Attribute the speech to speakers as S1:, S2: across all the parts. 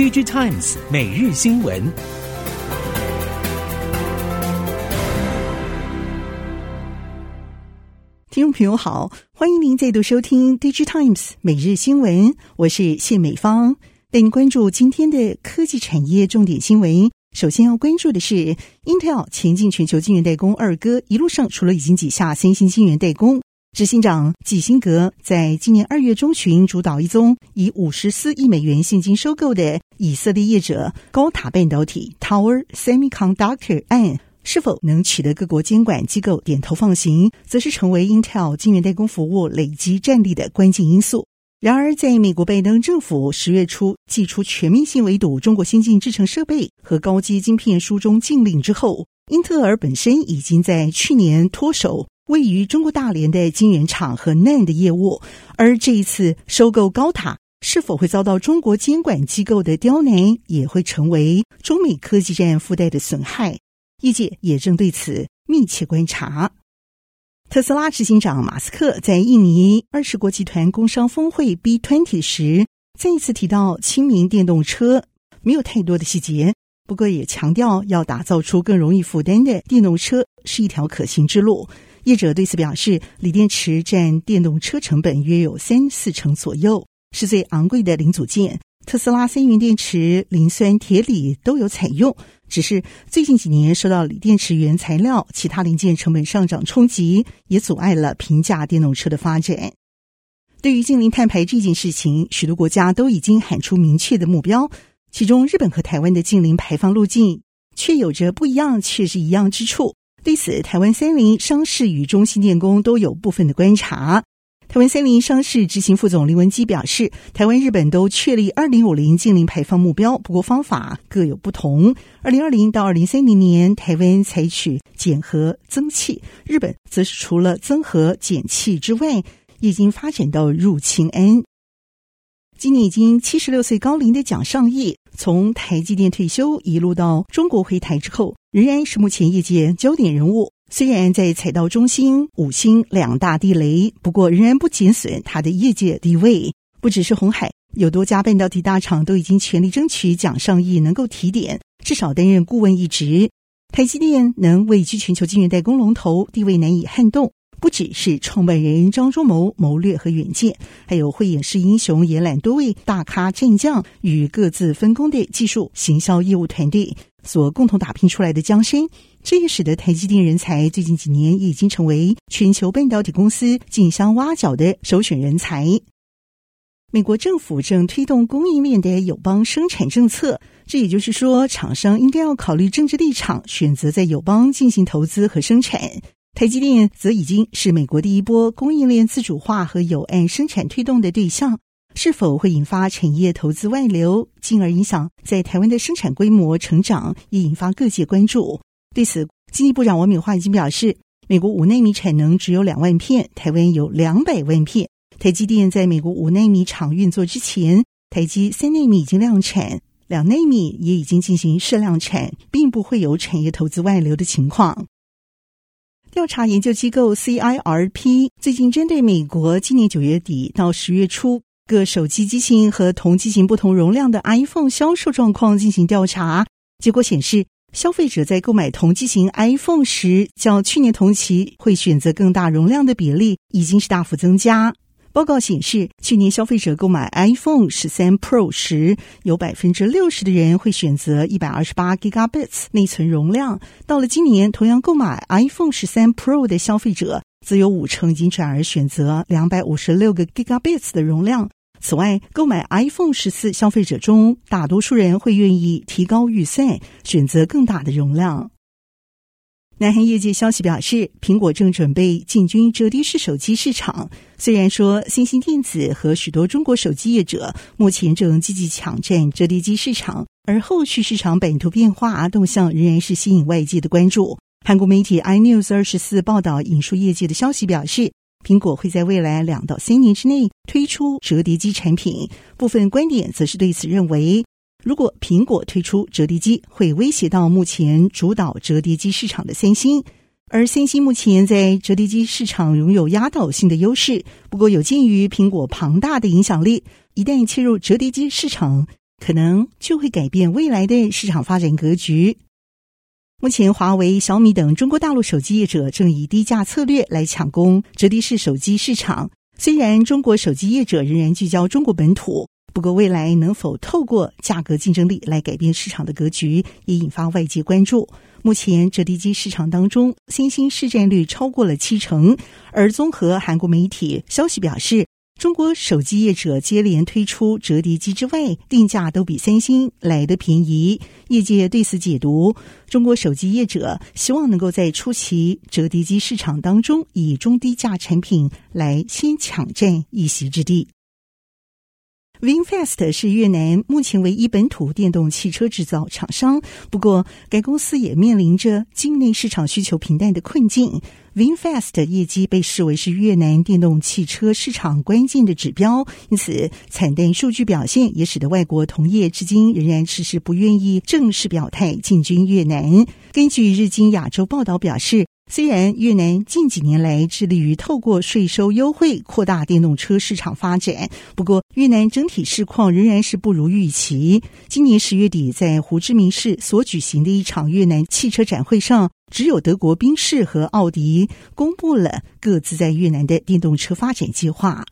S1: Digitimes 每日新闻。
S2: 听众朋友好，欢迎您再度收听 Digitimes 每日新闻，我是谢美芳，带您关注今天的科技产业重点新闻。首先要关注的是，Intel 前进全球晶圆代工二哥，一路上除了已经挤下三星晶圆代工。执行长季辛格在今年二月中旬主导一宗以五十四亿美元现金收购的以色列业者高塔半导体 Tower Semiconductor 案，是否能取得各国监管机构点头放行，则是成为 Intel 晶圆代工服务累积战力的关键因素。然而，在美国拜登政府十月初祭出全面性围堵中国先进制程设备和高阶晶片书中禁令之后，英特尔本身已经在去年脱手。位于中国大连的晶圆厂和 NAND 业务，而这一次收购高塔是否会遭到中国监管机构的刁难，也会成为中美科技战附带的损害。业界也正对此密切观察。特斯拉执行长马斯克在印尼二十国集团工商峰会 B20 时，再一次提到亲民电动车，没有太多的细节，不过也强调要打造出更容易负担的电动车是一条可行之路。业者对此表示，锂电池占电动车成本约有三四成左右，是最昂贵的零组件。特斯拉三元电池、磷酸铁锂都有采用，只是最近几年受到锂电池原材料、其他零件成本上涨冲击，也阻碍了平价电动车的发展。对于净零碳排这件事情，许多国家都已经喊出明确的目标，其中日本和台湾的净零排放路径却有着不一样，却是一样之处。对此，台湾三菱、商事与中兴电工都有部分的观察。台湾三菱商事执行副总林文基表示，台湾、日本都确立二零五零净零排放目标，不过方法各有不同。二零二零到二零三零年，台湾采取减核增气，日本则是除了增核减气之外，已经发展到入氢 N。今年已经七十六岁高龄的蒋尚义，从台积电退休，一路到中国回台之后，仍然是目前业界焦点人物。虽然在踩到中兴、五星两大地雷，不过仍然不减损他的业界地位。不只是红海，有多家半导体大厂都已经全力争取蒋尚义能够提点，至少担任顾问一职。台积电能位居全球晶圆代工龙头，地位难以撼动。不只是创办人张忠谋谋略和远见，还有慧眼识英雄延揽多位大咖战将与各自分工的技术行销业务团队所共同打拼出来的江山，这也使得台积电人才最近几年已经成为全球半导体公司竞相挖角的首选人才。美国政府正推动供应链的友邦生产政策，这也就是说，厂商应该要考虑政治立场，选择在友邦进行投资和生产。台积电则已经是美国第一波供应链自主化和友岸生产推动的对象，是否会引发产业投资外流，进而影响在台湾的生产规模成长，也引发各界关注。对此，经济部长王美花已经表示，美国五纳米产能只有两万片，台湾有两百万片。台积电在美国五纳米厂运作之前，台积三纳米已经量产，两纳米也已经进行试量产，并不会有产业投资外流的情况。调查研究机构 CIRP 最近针对美国今年九月底到十月初各手机机型和同机型不同容量的 iPhone 销售状况进行调查，结果显示，消费者在购买同机型 iPhone 时，较去年同期会选择更大容量的比例已经是大幅增加。报告显示，去年消费者购买 iPhone 十三 Pro 时，有百分之六十的人会选择一百二十八 Gigabits 内存容量。到了今年，同样购买 iPhone 十三 Pro 的消费者，则有五成已经转而选择两百五十六个 Gigabits 的容量。此外，购买 iPhone 十四消费者中，大多数人会愿意提高预算，选择更大的容量。南韩业界消息表示，苹果正准备进军折叠式手机市场。虽然说新兴电子和许多中国手机业者目前正积极抢占折叠机市场，而后续市场版图变化动向仍然是吸引外界的关注。韩国媒体 iNews 二十四报道引述业界的消息表示，苹果会在未来两到三年之内推出折叠机产品。部分观点则是对此认为。如果苹果推出折叠机，会威胁到目前主导折叠机市场的三星，而三星目前在折叠机市场拥有压倒性的优势。不过，有鉴于苹果庞大的影响力，一旦切入折叠机市场，可能就会改变未来的市场发展格局。目前，华为、小米等中国大陆手机业者正以低价策略来抢攻折叠式手机市场。虽然中国手机业者仍然聚焦中国本土，不过未来能否透过价格竞争力来改变市场的格局，也引发外界关注。目前，折叠机市场当中，三星市占率超过了七成，而综合韩国媒体消息表示，中国手机业者接连推出折叠机之外，定价都比三星来得便宜。业界对此解读，中国手机业者希望能够在初期折叠机市场当中，以中低价产品来先抢占一席之地。VinFast 是越南目前唯一本土电动汽车制造厂商，不过该公司也面临着境内市场需求平淡的困境。VinFast 业绩被视为是越南电动汽车市场关键的指标，因此惨淡数据表现也使得外国同业至今仍然迟迟不愿意正式表态进军越南。根据日经亚洲报道表示，虽然越南近几年来致力于透过税收优惠扩大电动车市场发展，不过越南整体市况仍然是不如预期。今年十月底，在胡志明市所举行的一场越南汽车展会上，只有德国宾士和奥迪公布了各自在越南的电动车发展计划。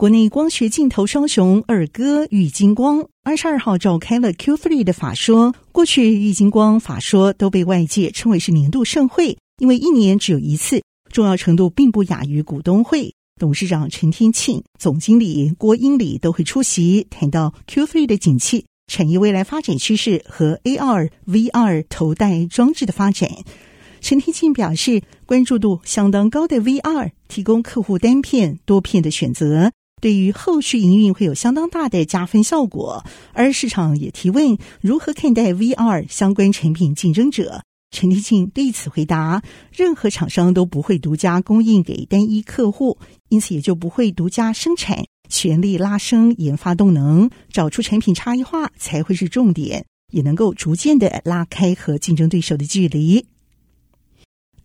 S2: 国内光学镜头双雄二哥玉金光二十二号召开了 Q3 的法说。过去玉金光法说都被外界称为是年度盛会，因为一年只有一次，重要程度并不亚于股东会。董事长陈天庆、总经理郭英礼都会出席，谈到 Q3 的景气、产业未来发展趋势和 AR、VR 头戴装置的发展。陈天庆表示，关注度相当高的 VR 提供客户单片、多片的选择。对于后续营运会有相当大的加分效果，而市场也提问如何看待 VR 相关产品竞争者。陈立庆对此回答：任何厂商都不会独家供应给单一客户，因此也就不会独家生产，全力拉升研发动能，找出产品差异化才会是重点，也能够逐渐的拉开和竞争对手的距离。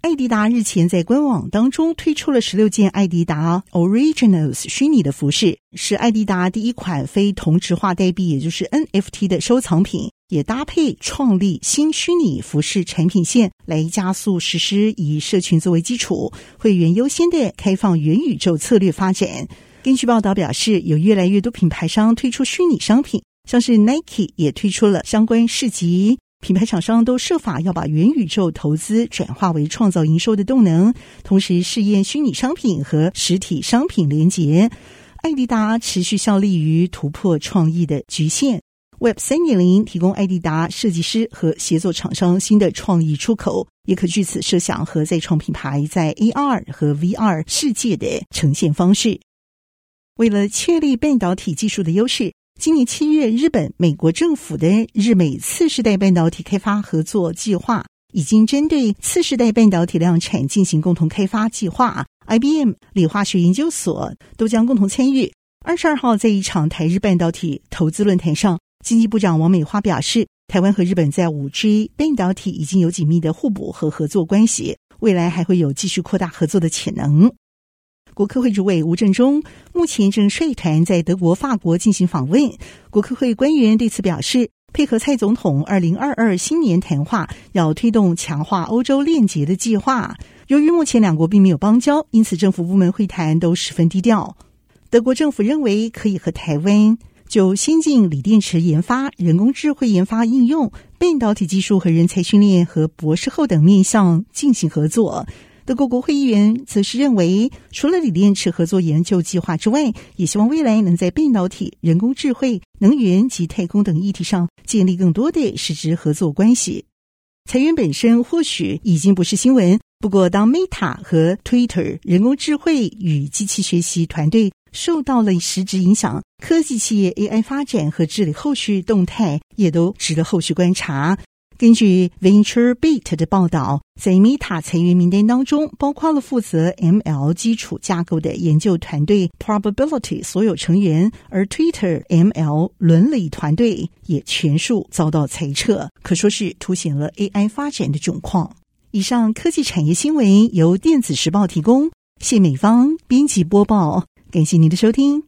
S2: 艾迪达日前在官网当中推出了十六件艾迪达 Originals 虚拟的服饰，是艾迪达第一款非同质化代币，也就是 NFT 的收藏品，也搭配创立新虚拟服饰产品线来加速实施以社群作为基础、会员优先的开放元宇宙策略发展。根据报道表示，有越来越多品牌商推出虚拟商品，像是 Nike 也推出了相关市集。品牌厂商都设法要把元宇宙投资转化为创造营收的动能，同时试验虚拟商品和实体商品连结。爱迪达持续效力于突破创意的局限，Web 三点零提供爱迪达设计师和协作厂商新的创意出口，也可据此设想和再创品牌在 AR 和 VR 世界的呈现方式。为了确立半导体技术的优势。今年七月，日本、美国政府的日美次世代半导体开发合作计划已经针对次世代半导体量产进行共同开发计划。IBM、理化学研究所都将共同参与。二十二号，在一场台日半导体投资论坛上，经济部长王美花表示，台湾和日本在五 G 半导体已经有紧密的互补和合作关系，未来还会有继续扩大合作的潜能。国科会主委吴政忠目前正率团在德国、法国进行访问。国科会官员对此表示，配合蔡总统二零二二新年谈话，要推动强化欧洲链接的计划。由于目前两国并没有邦交，因此政府部门会谈都十分低调。德国政府认为可以和台湾就先进锂电池研发、人工智慧研发应用、半导体技术和人才训练和博士后等面向进行合作。德国国会议员则是认为，除了锂电池合作研究计划之外，也希望未来能在半导体、人工智慧、能源及太空等议题上建立更多的实质合作关系。裁员本身或许已经不是新闻，不过当 Meta 和 Twitter 人工智慧与机器学习团队受到了实质影响，科技企业 AI 发展和治理后续动态也都值得后续观察。根据 VentureBeat 的报道，在 Meta 裁员名单当中，包括了负责 ML 基础架构的研究团队 Probability 所有成员，而 Twitter ML 伦理团队也全数遭到裁撤，可说是凸显了 AI 发展的窘况。以上科技产业新闻由电子时报提供，谢美芳编辑播报，感谢您的收听。